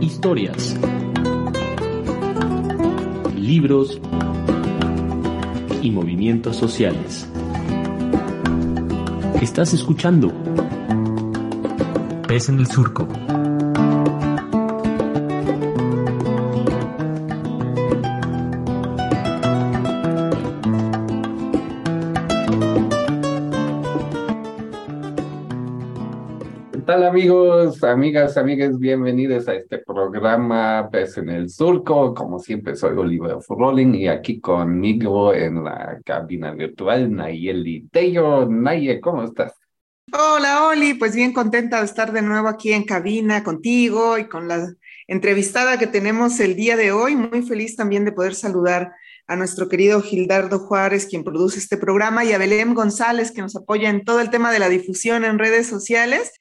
Historias. Libros y movimientos sociales. Estás escuchando Pez en el Surco. tal amigos, amigas, amigas? Bienvenidos a este programa Pez en el Surco. Como siempre, soy Oliver Rolling y aquí conmigo en la cabina virtual Nayeli Tello. Naye, ¿cómo estás? Hola, Oli. Pues bien contenta de estar de nuevo aquí en cabina contigo y con la entrevistada que tenemos el día de hoy. Muy feliz también de poder saludar a nuestro querido Gildardo Juárez, quien produce este programa, y a Belén González, que nos apoya en todo el tema de la difusión en redes sociales.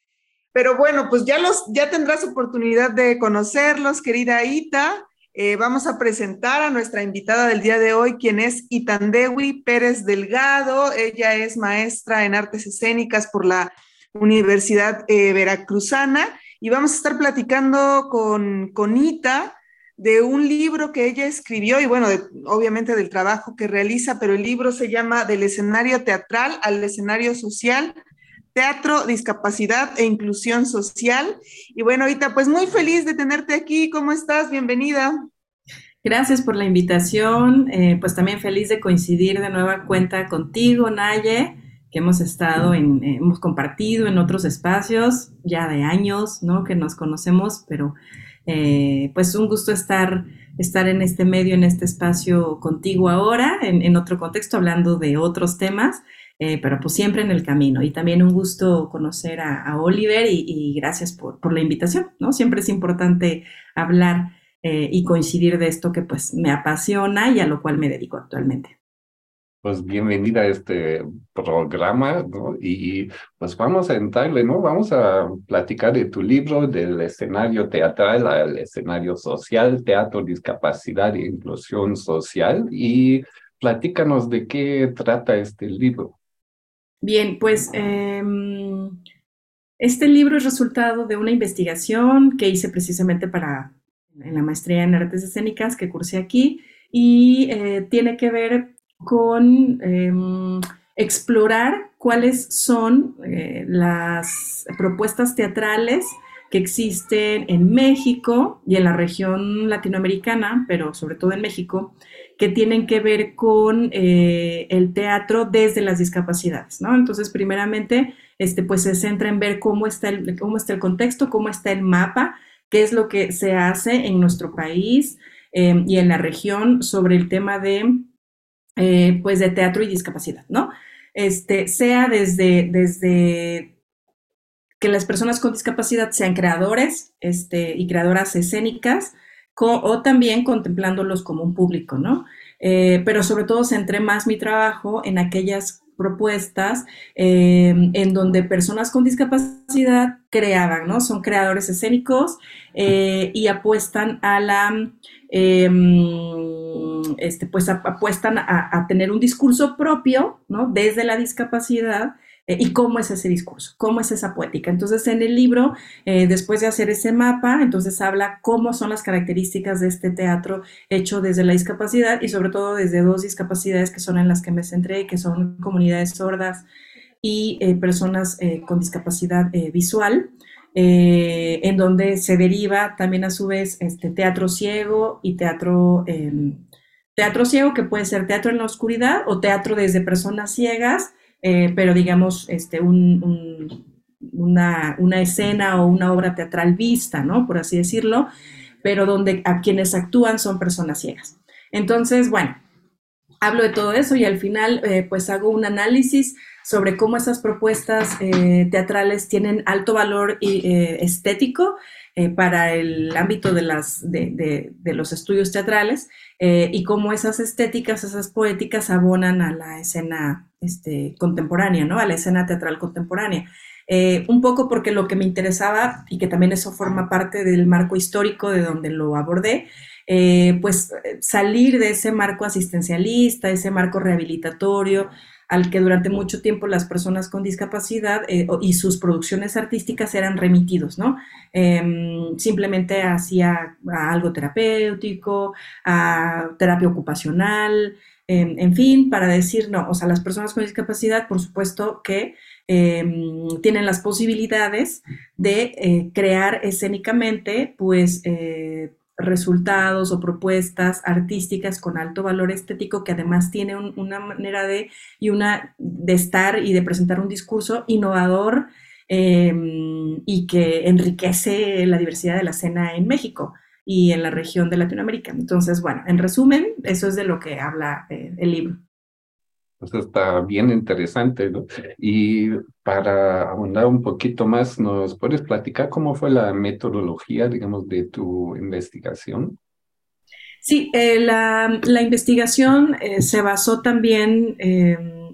Pero bueno, pues ya, los, ya tendrás oportunidad de conocerlos, querida Ita. Eh, vamos a presentar a nuestra invitada del día de hoy, quien es Itandewi Pérez Delgado. Ella es maestra en artes escénicas por la Universidad eh, Veracruzana y vamos a estar platicando con, con Ita de un libro que ella escribió y bueno, obviamente del trabajo que realiza, pero el libro se llama Del escenario teatral al escenario social, Teatro, Discapacidad e Inclusión Social. Y bueno, ahorita pues muy feliz de tenerte aquí. ¿Cómo estás? Bienvenida. Gracias por la invitación. Eh, pues también feliz de coincidir de nueva cuenta contigo, Naye, que hemos estado en, eh, hemos compartido en otros espacios ya de años, ¿no? Que nos conocemos, pero eh, pues un gusto estar, estar en este medio, en este espacio contigo ahora, en, en otro contexto, hablando de otros temas. Eh, pero pues siempre en el camino. Y también un gusto conocer a, Oliver y, gracias por, la invitación, ¿no? Siempre es importante hablar eh, y coincidir de esto que pues me apasiona y a lo cual me dedico actualmente. Pues bienvenida a este programa, ¿no? Y pues vamos a entrarle, ¿no? Vamos a platicar de tu libro, del escenario teatral al escenario social, teatro, discapacidad e inclusión social. Y platícanos de qué trata este libro. Bien, pues em, este libro es resultado de una investigación que hice precisamente para en la maestría en artes escénicas que cursé aquí y eh, tiene que ver con em, explorar cuáles son eh, las propuestas teatrales que existen en México y en la región latinoamericana, pero sobre todo en México, que tienen que ver con eh, el teatro desde las discapacidades, ¿no? Entonces, primeramente, este, pues se centra en ver cómo está, el, cómo está el contexto, cómo está el mapa, qué es lo que se hace en nuestro país em, y en la región sobre el tema de, eh, pues, de teatro y discapacidad, ¿no? Este, sea desde, desde que las personas con discapacidad sean creadores este, y creadoras escénicas, o también contemplándolos como un público, ¿no? Eh, pero sobre todo centré más mi trabajo en aquellas propuestas eh, en donde personas con discapacidad creaban, ¿no? Son creadores escénicos eh, y apuestan a la, em, este, pues apuestan a, a, tener un discurso propio, ¿no? Desde la discapacidad eh, y cómo es ese discurso, cómo es esa poética. Entonces, en el libro, eh, después de hacer ese mapa, entonces habla cómo son las características de este teatro hecho desde la discapacidad y sobre todo desde dos discapacidades que son en las que me centré, que son comunidades sordas y eh, personas con discapacidad visual. en donde se deriva también a su vez este teatro ciego y teatro, em, teatro ciego que puede ser teatro en la oscuridad o teatro desde personas ciegas eh, pero digamos, este, un, una, una, escena o una obra teatral vista, ¿no? Por así decirlo, pero donde a quienes actúan son personas ciegas. Entonces, bueno, hablo de todo eso y al final, eh, pues hago un análisis sobre cómo esas propuestas eh, teatrales tienen alto valor estético para el ámbito de, los estudios teatrales y cómo esas estéticas, esas poéticas abonan a la escena este, contemporánea, ¿no? A la escena teatral contemporánea. Eh, un poco porque lo que me interesaba, y que también eso forma parte del marco histórico de donde lo abordé, eh, pues salir de ese marco asistencialista, ese marco rehabilitatorio, al que durante mucho tiempo las personas con discapacidad eh, y sus producciones artísticas eran remitidos, ¿no? Em, simplemente hacía algo terapéutico, a terapia ocupacional, em, en fin, para decir, no, o sea, las personas con discapacidad, por supuesto que em, tienen las posibilidades de eh, crear escénicamente, pues, eh, resultados o propuestas artísticas con alto valor estético que además tiene una manera de y una de estar y de presentar un discurso innovador em, y que enriquece la diversidad de la escena en México y en la región de Latinoamérica. Entonces, bueno, en resumen, eso es de lo que habla eh, el libro. Pues está bien interesante, ¿no? Y para abundar un poquito más, ¿nos puedes platicar cómo fue la metodología, digamos, de tu investigación? Sí, eh, la, investigación eh, se basó también,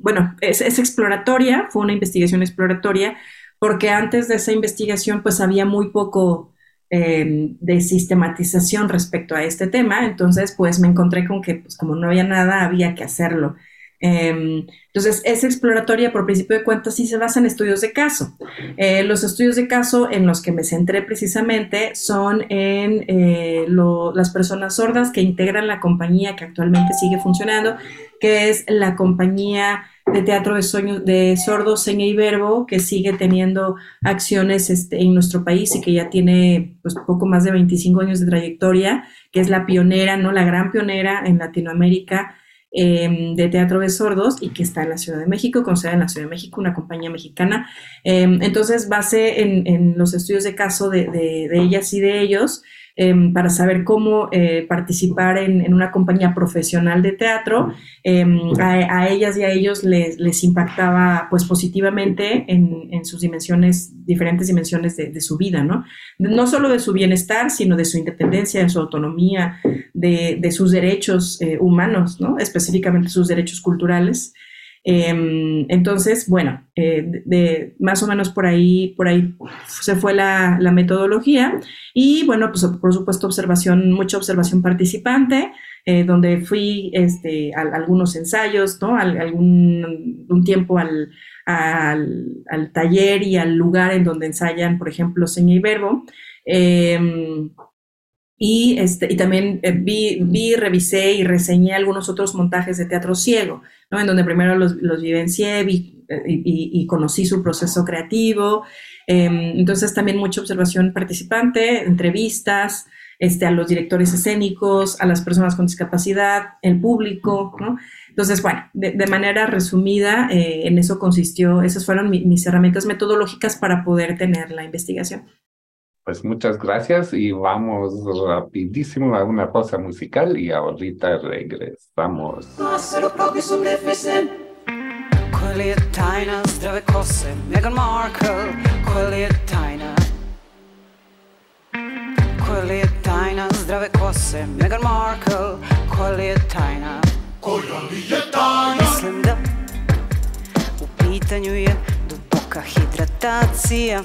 bueno, es, exploratoria, fue una investigación exploratoria, porque antes de esa investigación pues había muy poco de sistematización respecto a este tema, entonces pues me encontré con que pues como no había nada, había que hacerlo. Em, entonces, es exploratoria por principio de cuentas y se basa en estudios de caso. Eh, los estudios de caso en los que me centré precisamente son en eh, las personas sordas que integran la compañía que actualmente sigue funcionando, que es la compañía de teatro de, sueños, de sordos, seña y verbo, que sigue teniendo acciones este, en nuestro país y que ya tiene pues, poco más de 25 años de trayectoria, que es la pionera, ¿no? La gran pionera en Latinoamérica Em, de teatro de sordos y que está en la Ciudad de México, con sede en la Ciudad de México, una compañía mexicana. Em, entonces, base en, los estudios de caso de, de ellas y de ellos, Em, para saber cómo eh, participar en, una compañía profesional de teatro. Em, a, ellas y a ellos les, impactaba pues positivamente en, sus dimensiones, diferentes dimensiones de, su vida, ¿no? No solo de su bienestar, sino de su independencia, de su autonomía, de, sus derechos eh, humanos, ¿no? Específicamente sus derechos culturales. Em, entonces, bueno, eh, más o menos por ahí, por ahí se fue la, metodología y bueno, pues por supuesto observación, mucha observación participante, eh, donde fui este, a, algunos ensayos, ¿no? algún un tiempo al, al, taller y al lugar en donde ensayan, por ejemplo, seña y verbo. Em, y, este, y también eh, vi, vi, revisé y reseñé algunos otros montajes de teatro ciego, ¿no? en donde primero los, los vivencié vi, eh, y, conocí su proceso creativo. Em, entonces también mucha observación participante, entrevistas este, a los directores escénicos, a las personas con discapacidad, el público. ¿no? Entonces, bueno, de, de manera resumida, eh, en eso consistió, esas fueron mis herramientas metodológicas para poder tener la investigación. Pues muchas gracias y vamos rapidísimo a una pausa musical y ahorita regresamos. Meghan Markle, Meghan Markle? Mislim da u pitanju je duboka hidratacija.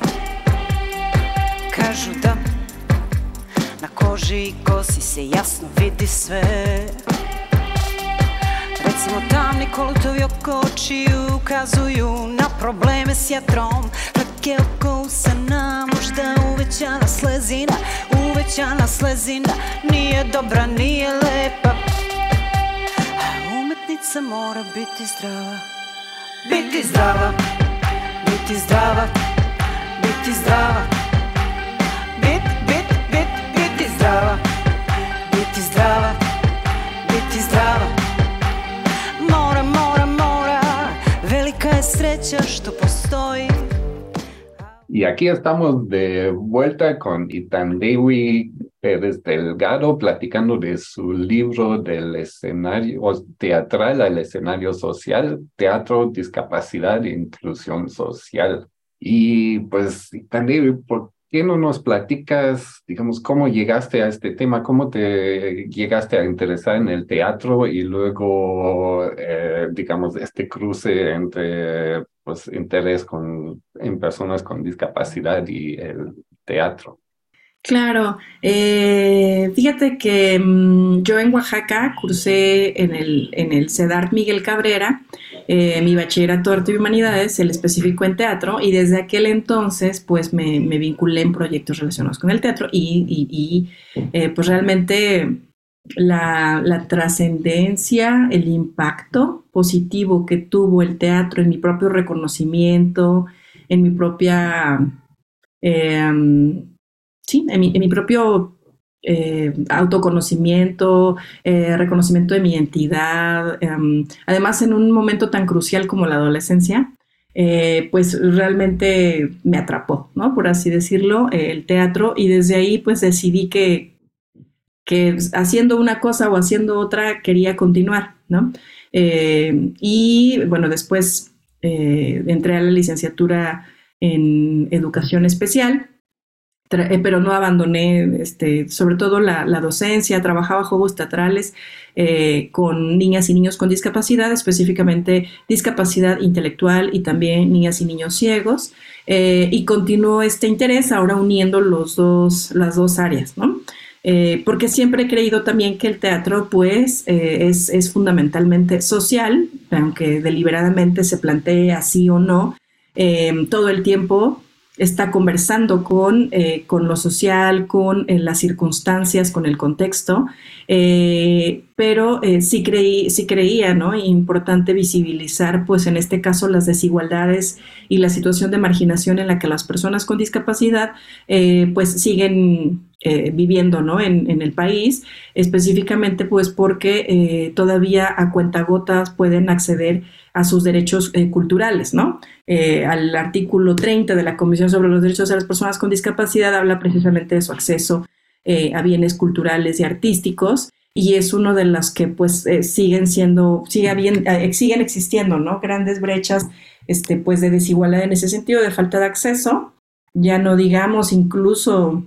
Kažu da na koži i kosi se jasno vidi sve. Recimo tamni kolutovi oko očiju ukazuju na probleme s jetrom Trake oko usana, možda uvećana slezina Uvećana slezina. Nije dobra, nije lepa A umetnica mora biti zdrava. Biti zdrava, biti zdrava, biti zdrava Y aquí estamos de vuelta con Itandewi Pérez Delgado platicando de su libro del escenario teatral al escenario social, teatro, discapacidad e inclusión social. Y pues, Itandewi, ¿por qué no nos platicas, digamos, cómo llegaste a este tema, cómo te llegaste a interesar en el teatro y luego, eh, digamos, este cruce entre, pues, interés con, en personas con discapacidad y el teatro? Claro, eh, fíjate que mm, yo en Oaxaca cursé en el, en el CEDAR Miguel Cabrera eh, mi bachillerato de arte y humanidades, el específico en teatro, y desde aquel entonces pues me, vinculé en proyectos relacionados con el teatro y, eh, pues realmente la, la trascendencia, el impacto positivo que tuvo el teatro en mi propio reconocimiento, en mi propia, eh, sí, en mi, propio eh, autoconocimiento, eh, reconocimiento de mi identidad, em, además en un momento tan crucial como la adolescencia, pues realmente me atrapó, ¿no? Por así decirlo, el teatro y desde ahí pues decidí que, que haciendo una cosa o haciendo otra quería continuar, ¿no? Eh, y bueno, después eh, entré a la licenciatura en educación especial, eh, pero no abandoné, este, sobre todo la, docencia, trabajaba juegos teatrales con niñas y niños con discapacidad, específicamente discapacidad intelectual y también niñas y niños ciegos, y continuó este interés ahora uniendo los dos, las dos áreas, ¿no? Eh, porque siempre he creído también que el teatro pues eh, es, fundamentalmente social, aunque deliberadamente se plantee así o no, eh, todo el tiempo está conversando con, con lo social, con las circunstancias, con el contexto, pero sí, creí, sí creía, ¿no? Importante visibilizar, pues en este caso, las desigualdades y la situación de marginación en la que las personas con discapacidad, pues siguen eh, viviendo ¿no? en, el país, específicamente pues porque eh, todavía a cuentagotas pueden acceder a sus derechos eh, culturales, ¿no? al artículo 30 de la Comisión sobre los Derechos de las Personas con Discapacidad habla precisamente de su acceso a bienes culturales y artísticos y es uno de las que pues siguen siendo, sigue bien, siguen existiendo, ¿no? Grandes brechas este, pues de desigualdad en ese sentido, de falta de acceso, ya no digamos incluso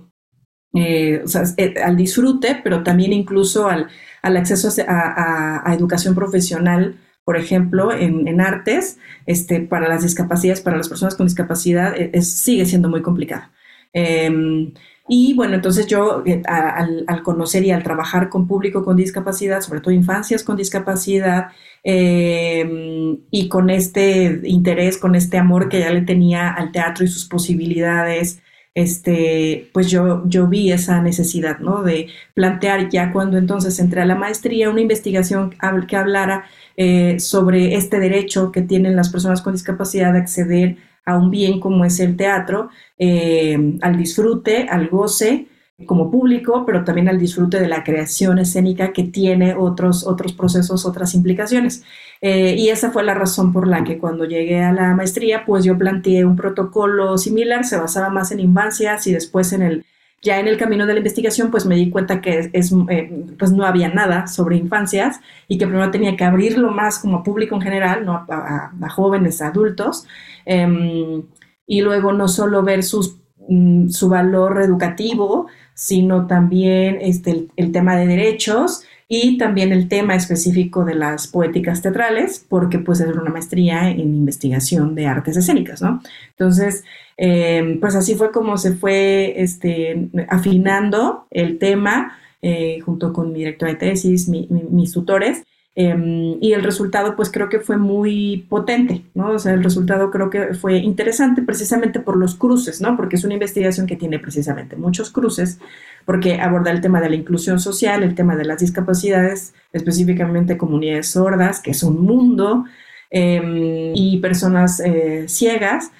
eh, eh, al disfrute, pero también incluso al, al acceso a, educación profesional, por ejemplo, en, artes, este, para las discapacidades, para las personas con discapacidad, e, sigue siendo muy complicado. Em, y bueno, entonces yo eh, al, al, conocer y al trabajar con público con discapacidad, sobre todo infancias con discapacidad, em, y con este interés, con este amor que ya le tenía al teatro y sus posibilidades, este, pues yo, yo vi esa necesidad, ¿no? De plantear ya cuando entonces entré a la maestría una investigación que hablara eh, sobre este derecho que tienen las personas con discapacidad de acceder a un bien como es el teatro, eh, al disfrute, al goce, como público, pero también al disfrute de la creación escénica que tiene otros, otros procesos, otras implicaciones. Eh, y esa fue la razón por la que cuando llegué a la maestría, pues yo planteé un protocolo similar, se basaba más en infancias y después en el, ya en el camino de la investigación, pues me di cuenta que es, eh, pues no había nada sobre infancias y que primero tenía que abrirlo más como público en general, ¿no? a, jóvenes, a adultos, em, y luego no solo ver sus, mm, su valor educativo, sino también este, el, tema de derechos y también el tema específico de las poéticas teatrales, porque pues es una maestría en investigación de artes escénicas, ¿no? Entonces, em, pues así fue como se fue este, afinando el tema eh, junto con mi directora de tesis, mis tutores, Em, y el resultado, pues creo que fue muy potente, ¿no? O sea, el resultado creo que fue interesante precisamente por los cruces, ¿no? Porque es una investigación que tiene precisamente muchos cruces, porque aborda el tema de la inclusión social, el tema de las discapacidades, específicamente comunidades sordas, que es un mundo, em, y personas eh, ciegas.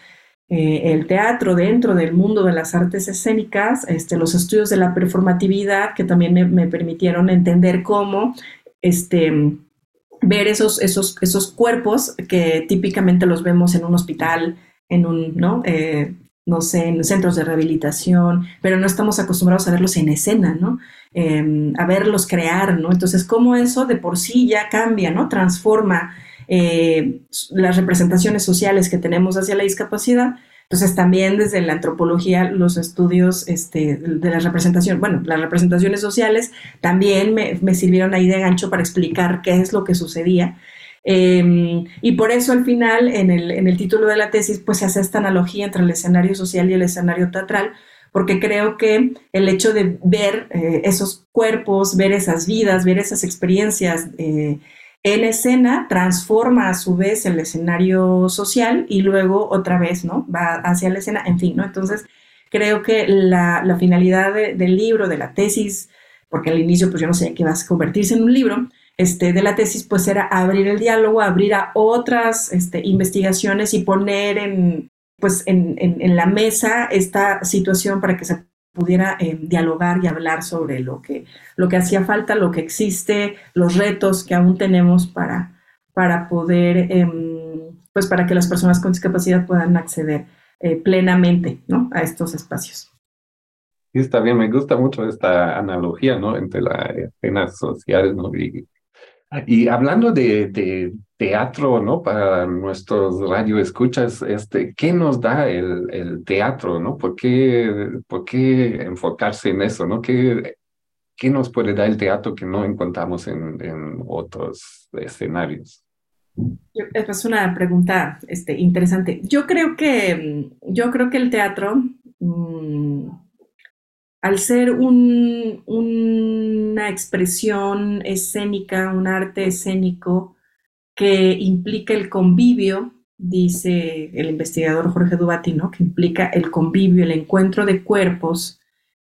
Eh, el teatro dentro del mundo de las artes escénicas, este, los estudios de la performatividad que también me, me permitieron entender cómo este, ver esos, esos, esos cuerpos que típicamente los vemos en un hospital, en un, ¿no? Eh, no sé, en centros de rehabilitación, pero no estamos acostumbrados a verlos en escena, ¿no? Em, a verlos crear, ¿no? Entonces, cómo eso de por sí ya cambia, ¿no? Transforma eh, las representaciones sociales que tenemos hacia la discapacidad entonces también desde la antropología los estudios este, de la representación, bueno, las representaciones sociales también me, sirvieron ahí de gancho para explicar qué es lo que sucedía. Em, y por eso al final en el, en el título de la tesis pues se hace esta analogía entre el escenario social y el escenario teatral, porque creo que el hecho de ver eh, esos cuerpos, ver esas vidas, ver esas experiencias, eh, en escena, transforma a su vez el escenario social y luego otra vez, ¿no? Va hacia la escena, en fin, ¿no? Entonces, creo que la, finalidad del libro, de la tesis, porque al inicio pues yo no sé qué va a convertirse en un libro, este, de la tesis pues era abrir el diálogo, abrir a otras este, investigaciones y poner en, pues, en, en, la mesa esta situación para que se pudiera eh, dialogar y hablar sobre lo que, lo que hacía falta, lo que existe, los retos que aún tenemos para, para poder, em, pues para que las personas con discapacidad puedan acceder eh, plenamente ¿no? a estos espacios. Está bien, me gusta mucho esta analogía ¿no? entre la escena social ¿no? y, y hablando de, teatro, ¿no? Para nuestros radioescuchas, este, ¿qué nos da el, teatro, ¿no? ¿Por qué, ¿Por qué enfocarse en eso, ¿no? ¿Qué, ¿Qué nos puede dar el teatro que no encontramos en, en otros escenarios? Es una pregunta este, interesante. Yo creo que, yo creo que el teatro, mm, al ser un, una expresión escénica, un arte escénico, que implica el convivio, dice el investigador Jorge Dubati, ¿no? que implica el convivio, el encuentro de cuerpos,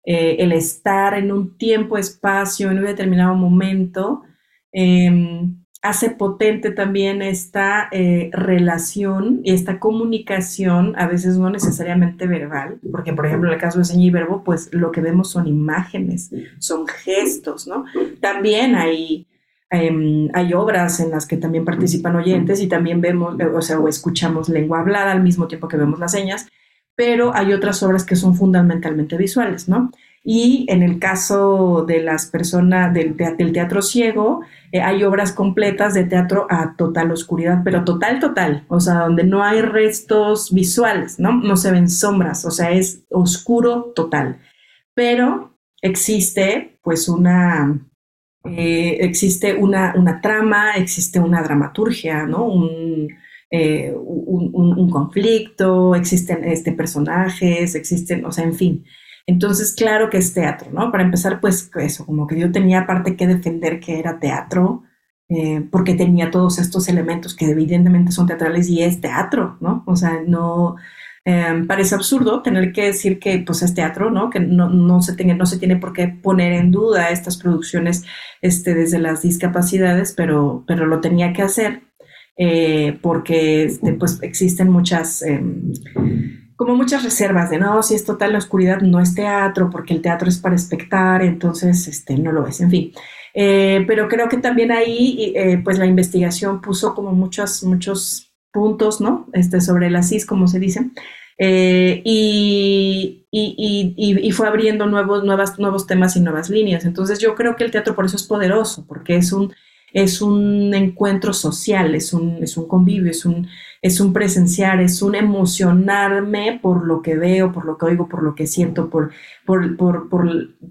eh, el estar en un tiempo, espacio, en un determinado momento, em, hace potente también esta eh, relación y esta comunicación, a veces no necesariamente verbal, porque por ejemplo en el caso de seña y verbo, pues lo que vemos son imágenes, son gestos, ¿no? También hay Em, hay obras en las que también participan oyentes y también vemos, o sea, o escuchamos lengua hablada al mismo tiempo que vemos las señas, pero hay otras obras que son fundamentalmente visuales, ¿no? Y en el caso de las personas del, teatro ciego, eh, hay obras completas de teatro a total oscuridad, pero total, total, o sea, donde no hay restos visuales, ¿no? No se ven sombras, o sea, es oscuro total. Pero existe pues una, eh, existe una, una, trama, existe una dramaturgia, ¿no? Un, eh, un, conflicto, existen este, personajes, existen, o sea, en fin. Entonces, claro que es teatro, ¿no? Para empezar, pues eso, como que yo tenía aparte que defender que era teatro, eh, porque tenía todos estos elementos que evidentemente son teatrales y es teatro, ¿no? O sea, no, Em, parece absurdo tener que decir que pues, es teatro, ¿no? que no, no, se no se tiene por qué poner en duda estas producciones este, desde las discapacidades, pero, pero lo tenía que hacer eh, porque este, pues, existen muchas... Como muchas reservas de no, si es total la oscuridad no es teatro, porque el teatro es para espectar, entonces este, no lo es, en fin. Eh, pero creo que también ahí, eh, pues la investigación puso como muchos, muchos puntos, ¿no? Este, sobre la CIS, como se dice. Eh, y, y, fue abriendo nuevos, nuevas, nuevos temas y nuevas líneas. Entonces yo creo que el teatro por eso es poderoso, porque es un, es un encuentro social, es un, es un convivio, es un, es un presenciar, es un emocionarme por lo que veo, por lo que oigo, por lo que siento, por, por, por,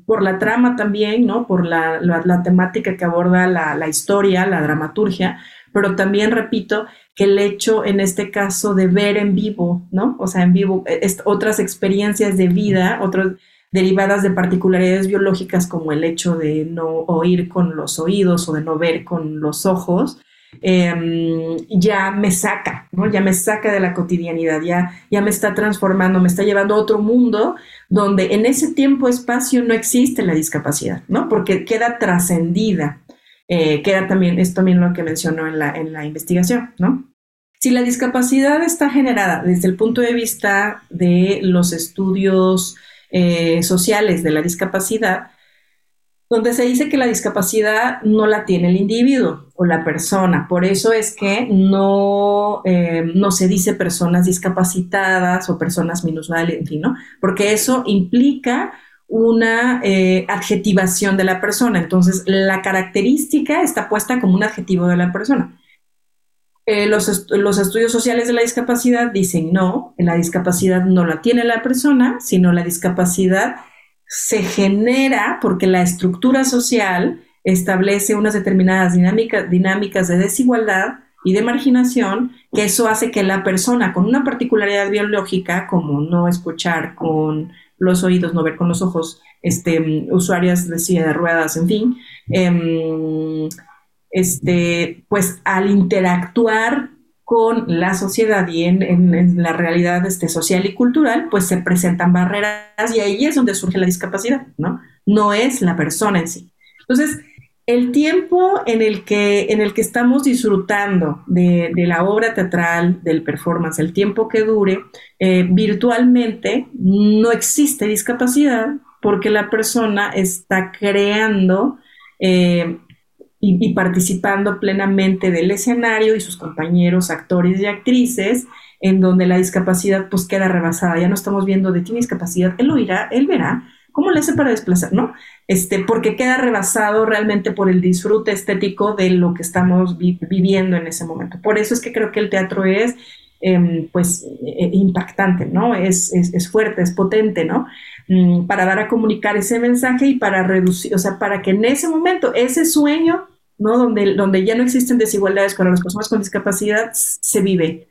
por, la trama también, ¿no? Por la, la, temática que aborda la, la historia, la dramaturgia, pero también, repito, que el hecho en este caso de ver en vivo, ¿no? O sea, en vivo, e, otras experiencias de vida, otras derivadas de particularidades biológicas como el hecho de no oír con los oídos o de no ver con los ojos, em, ya me saca, ¿no? Ya me saca de la cotidianidad, ya, ya me está transformando, me está llevando a otro mundo donde en ese tiempo-espacio no existe la discapacidad, ¿no? Porque queda trascendida eh, que era también, es también lo que mencionó en la, en la investigación, ¿no? Si la discapacidad está generada desde el punto de vista de los estudios eh, sociales de la discapacidad, donde se dice que la discapacidad no la tiene el individuo o la persona. Por eso es que no, eh, no se dice personas discapacitadas o personas minusvales, en fin, ¿no? Porque eso implica una eh, adjetivación de la persona. Entonces, la característica está puesta como un adjetivo de la persona. Eh, los, estudios sociales de la discapacidad dicen no, la discapacidad no la tiene la persona, sino la discapacidad se genera porque la estructura social establece unas determinadas dinámicas de desigualdad y de marginación, que eso hace que la persona con una particularidad biológica, como no escuchar con los oídos, no ver con los ojos, este, usuarias de silla de ruedas, en fin, em, este, pues al interactuar con la sociedad y en, la realidad este, social y cultural, pues se presentan barreras y ahí es donde surge la discapacidad, ¿no? No es la persona en sí. Entonces, el tiempo en el que, en el que estamos disfrutando de, la obra teatral, del performance, el tiempo que dure, eh, virtualmente no existe discapacidad porque la persona está creando eh, y, participando plenamente del escenario y sus compañeros actores y actrices, en donde la discapacidad pues queda rebasada. Ya no estamos viendo de tiene discapacidad, él lo irá, él verá cómo le hace para desplazar, ¿no? Este, porque queda rebasado realmente por el disfrute estético de lo que estamos viviendo en ese momento. Por eso es que creo que el teatro es em, pues eh, impactante, ¿no? Es, es, fuerte, es potente, ¿no? Mm, para dar a comunicar ese mensaje y para reducir, o sea, para que en ese momento ese sueño ¿no? Donde, donde ya no existen desigualdades para las personas con discapacidad, se vive.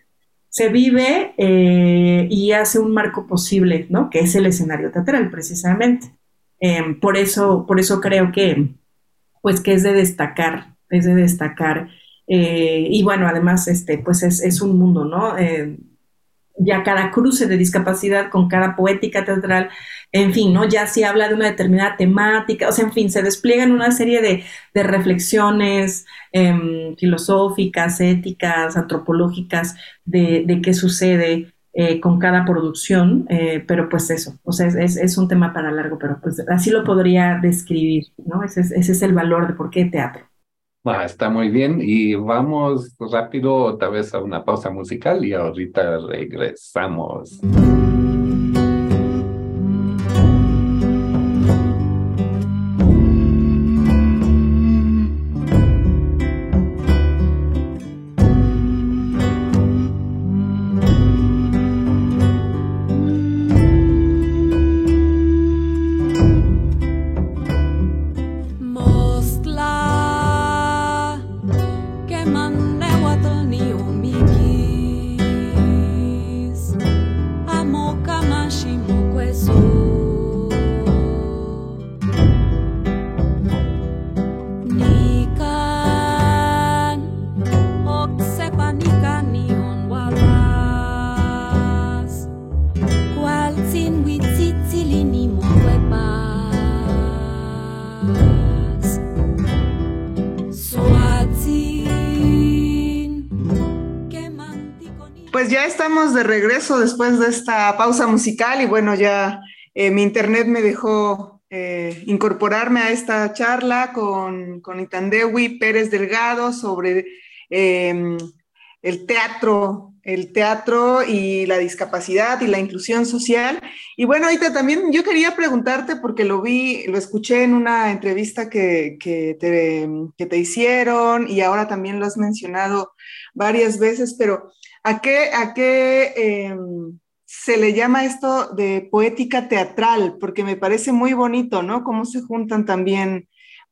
Se vive eh, y hace un marco posible, ¿no? Que es el escenario teatral, precisamente. Em, por, eso, por eso creo que, pues, que es de destacar, es de destacar. Eh, y bueno, además, este, pues es, es un mundo, ¿no? Ya cada cruce de discapacidad con cada poética teatral, en fin, ¿no? Ya si habla de una determinada temática, o sea, en fin, se despliegan una serie de, reflexiones em, filosóficas, éticas, antropológicas de, qué sucede eh, con cada producción, eh, pero pues eso, o sea, es, un tema para largo, pero pues así lo podría describir, ¿no? Ese es, ese es el valor de por qué teatro. Ah, está muy bien y vamos rápido otra vez a una pausa musical y ahorita regresamos. De regreso después de esta pausa musical y bueno, ya eh, mi internet me dejó eh, incorporarme a esta charla con, con Itandewi Pérez Delgado sobre em, el teatro, el teatro y la discapacidad y la inclusión social. Y bueno, ahorita también yo quería preguntarte, porque lo vi, lo escuché en una entrevista que, que, te, que te hicieron y ahora también lo has mencionado varias veces, pero ¿A qué, a qué em, se le llama esto de poética teatral? Porque me parece muy bonito, ¿no? Cómo se juntan también,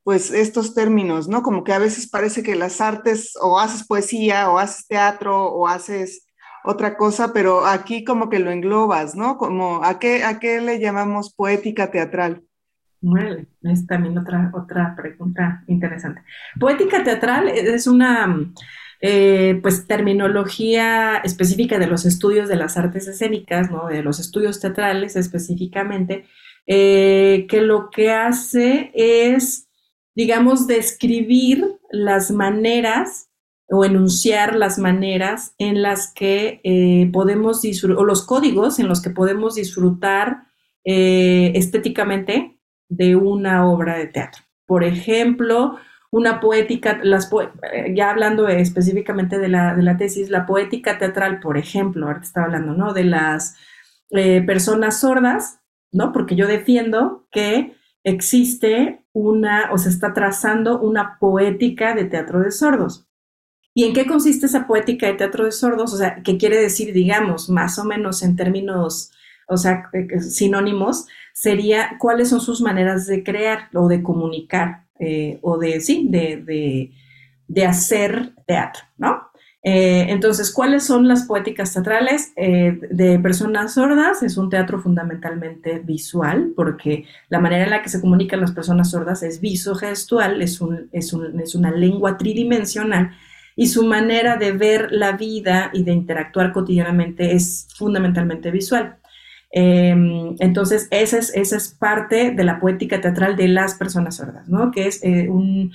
pues, estos términos, ¿no? Como que a veces parece que las artes, o haces poesía, o haces teatro, o haces otra cosa, pero aquí como que lo englobas, ¿no? Como, ¿a qué, a qué le llamamos poética teatral? Bueno, es también otra, otra pregunta interesante. Poética teatral es una eh, pues terminología específica de los estudios de las artes escénicas, ¿no? de los estudios teatrales específicamente, eh, que lo que hace es, digamos, describir las maneras o enunciar las maneras en las que eh, podemos disfrutar, o los códigos en los que podemos disfrutar estéticamente de una obra de teatro. Por ejemplo, una poética, las eh, ya hablando específicamente de la, de la, tesis, la poética teatral, por ejemplo, ahorita estaba hablando, ¿no? De las eh, personas sordas, ¿no? Porque yo defiendo que existe una, o se está trazando una poética de teatro de sordos. ¿Y en qué consiste esa poética de teatro de sordos? O sea, ¿qué quiere decir, digamos, más o menos en términos, o sea, eh, sinónimos, sería cuáles son sus maneras de crear o de comunicar eh, o de, sí, de, de, hacer teatro, ¿no? Eh, entonces, ¿cuáles son las poéticas teatrales eh, de personas sordas? Es un teatro fundamentalmente visual, porque la manera en la que se comunican las personas sordas es visogestual, es, un, es, un, es una lengua tridimensional y su manera de ver la vida y de interactuar cotidianamente es fundamentalmente visual. Em, entonces, esa es, esa es parte de la poética teatral de las personas sordas, ¿no? Que es eh, un,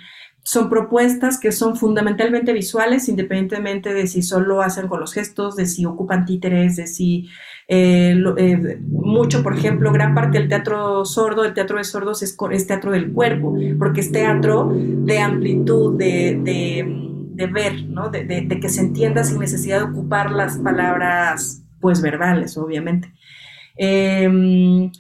son propuestas que son fundamentalmente visuales, independientemente de si solo hacen con los gestos, de si ocupan títeres, de si eh, eh, mucho, por ejemplo, gran parte del teatro sordo, el teatro de sordos es, es teatro del cuerpo, porque es teatro de amplitud, de, de, ver, ¿no? De, de, que se entienda sin necesidad de ocupar las palabras, pues, verbales, obviamente. Em,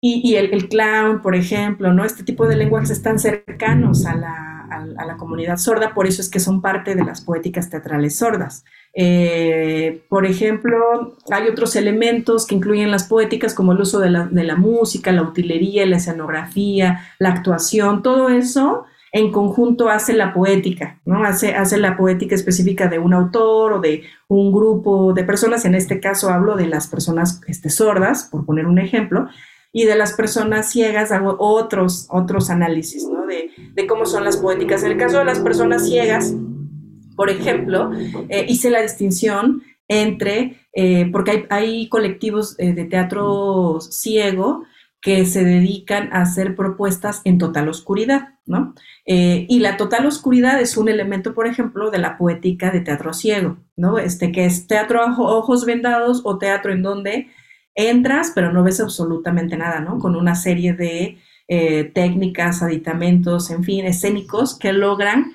y, el, clown, por ejemplo, ¿no? Este tipo de lenguajes están cercanos a la, a, la, comunidad sorda, por eso es que son parte de las poéticas teatrales sordas. Eh, por ejemplo, hay otros elementos que incluyen las poéticas, como el uso de la, de la música, la utilería, la escenografía, la actuación, todo eso en conjunto hace la poética, ¿no? Hace, la poética específica de un autor o de un grupo de personas, en este caso hablo de las personas este, sordas, por poner un ejemplo, y de las personas ciegas hago otros, otros análisis, ¿no? De, de cómo son las poéticas. En el caso de las personas ciegas, por ejemplo, eh, hice la distinción entre, eh, porque hay, hay colectivos eh, de teatro ciego que se dedican a hacer propuestas en total oscuridad, ¿no? Eh, y la total oscuridad es un elemento, por ejemplo, de la poética de teatro ciego, ¿no? Este que es teatro a ojos vendados o teatro en donde entras pero no ves absolutamente nada, ¿no? Con una serie de eh, técnicas, aditamentos, en fin, escénicos que logran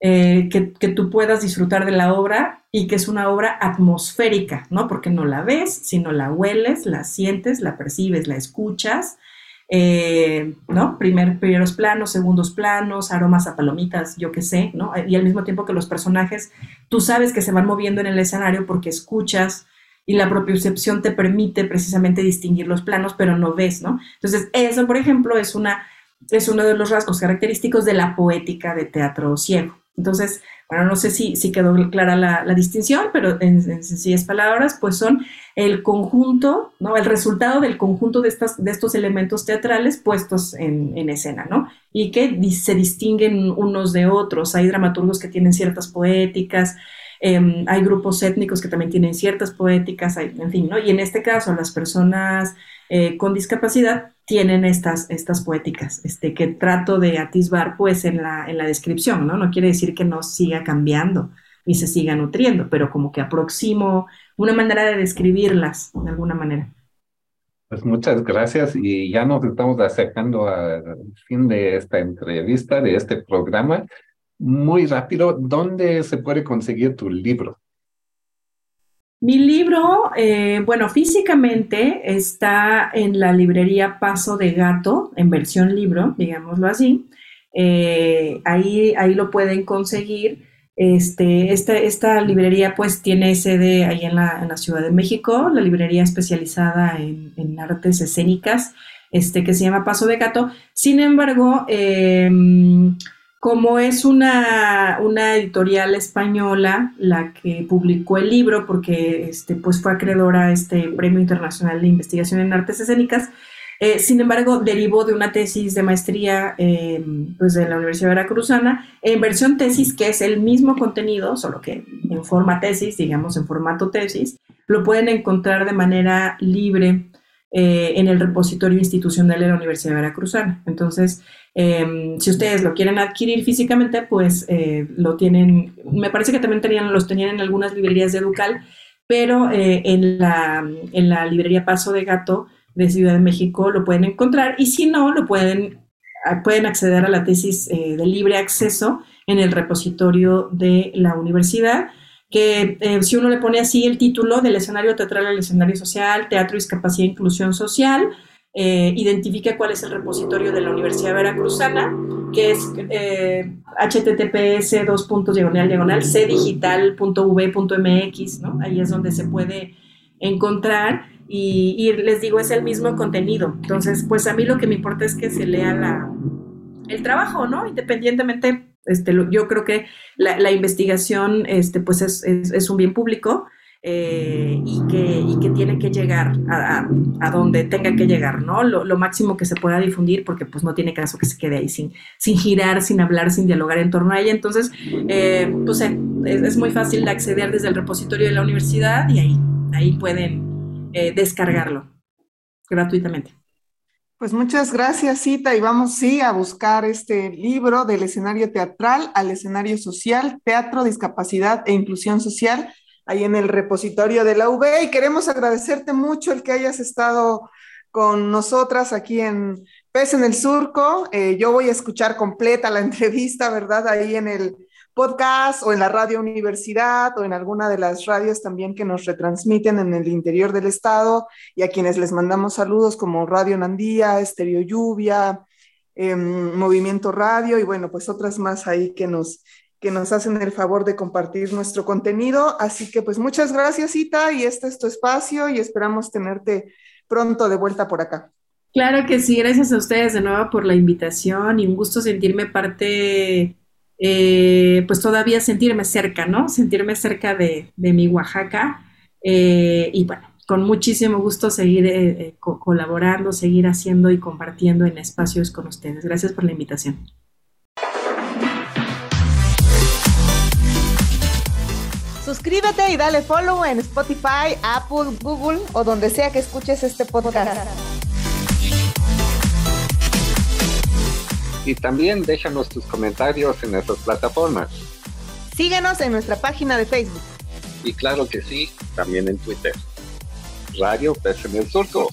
eh, que, tú puedas disfrutar de la obra y que es una obra atmosférica, ¿no? Porque no la ves, sino la hueles, la sientes, la percibes, la escuchas, eh, ¿no? Primer, primeros planos, segundos planos, aromas a palomitas, yo qué sé, ¿no? Y al mismo tiempo que los personajes, tú sabes que se van moviendo en el escenario porque escuchas y la propiocepción te permite precisamente distinguir los planos, pero no ves, ¿no? Entonces, eso, por ejemplo, es una es uno de los rasgos característicos de la poética de teatro ciego. Entonces, bueno, no sé si, quedó clara la, distinción, pero en, sencillas palabras, pues son el conjunto, ¿no? El resultado del conjunto de, estas, de estos elementos teatrales puestos en, escena, ¿no? Y que se distinguen unos de otros. Hay dramaturgos que tienen ciertas poéticas, em, hay grupos étnicos que también tienen ciertas poéticas, en fin, ¿no? Y en este caso, las personas eh, con discapacidad tienen estas, estas poéticas, este, que trato de atisbar pues en la, en la descripción, ¿no? No quiere decir que no siga cambiando ni se siga nutriendo, pero como que aproximo una manera de describirlas de alguna manera. Pues muchas gracias y ya nos estamos acercando al fin de esta entrevista, de este programa. Muy rápido, ¿dónde se puede conseguir tu libro? Mi libro, eh, bueno, físicamente está en la librería Paso de Gato, en versión libro, digámoslo así. Eh, ahí, ahí lo pueden conseguir. Este, esta, librería pues tiene sede ahí en la, en la, Ciudad de México, la librería especializada en, artes escénicas, este, que se llama Paso de Gato. Sin embargo, em, como es una, editorial española la que publicó el libro, porque este, pues fue acreedora a este Premio Internacional de Investigación en Artes Escénicas, eh, sin embargo, derivó de una tesis de maestría em, pues de la Universidad Veracruzana en versión tesis, que es el mismo contenido, solo que en forma tesis, digamos en formato tesis, lo pueden encontrar de manera libre eh, en el repositorio institucional de la Universidad Veracruzana. Entonces, em, si ustedes lo quieren adquirir físicamente, pues eh, lo tienen, me parece que también tenían, los tenían en algunas librerías de Educal, pero eh, en, la, en la librería Paso de Gato de Ciudad de México lo pueden encontrar y si no, lo pueden, pueden acceder a la tesis de libre acceso en el repositorio de la universidad que eh, si uno le pone así el título del escenario teatral al escenario social, teatro, discapacidad e inclusión social, eh, identifica cuál es el repositorio de la Universidad Veracruzana, que es eh, https cdigital.v.mx, ¿no? Ahí es donde se puede encontrar y, y, les digo, es el mismo contenido. Entonces, pues a mí lo que me importa es que se lea la, el trabajo, ¿no? Independientemente Este, yo creo que la, investigación este, pues es, es, un bien público eh, y, que, y, que, tiene que llegar a, a, donde tenga que llegar, ¿no? Lo, lo, máximo que se pueda difundir, porque pues no tiene caso que se quede ahí sin, girar, sin hablar, sin dialogar en torno a ella. Entonces, eh, pues es, es, muy fácil de acceder desde el repositorio de la universidad y ahí, ahí pueden eh, descargarlo gratuitamente. Pues muchas gracias, Cita, y vamos sí a buscar este libro del escenario teatral al escenario social, teatro, discapacidad e inclusión social ahí en el repositorio de la UB y queremos agradecerte mucho el que hayas estado con nosotras aquí en Pez en el Surco. Eh, yo voy a escuchar completa la entrevista, ¿verdad? Ahí en el podcast o en la radio universidad o en alguna de las radios también que nos retransmiten en el interior del estado y a quienes les mandamos saludos como Radio Nandía, Estereo Lluvia, em, Movimiento Radio y bueno, pues otras más ahí que nos que nos hacen el favor de compartir nuestro contenido. Así que pues muchas gracias, Ita, y este es tu espacio y esperamos tenerte pronto de vuelta por acá. Claro que sí, gracias a ustedes de nuevo por la invitación y un gusto sentirme parte, eh, pues todavía sentirme cerca, ¿no? Sentirme cerca de, mi Oaxaca. Eh, y bueno, con muchísimo gusto seguir eh, colaborando, seguir haciendo y compartiendo en espacios con ustedes. Gracias por la invitación. Suscríbete y dale follow en Spotify, Apple, Google o donde sea que escuches este podcast. Y también déjanos tus comentarios en nuestras plataformas. Síguenos en nuestra página de Facebook. Y claro que sí, también en Twitter. Radio Pes en el Surco.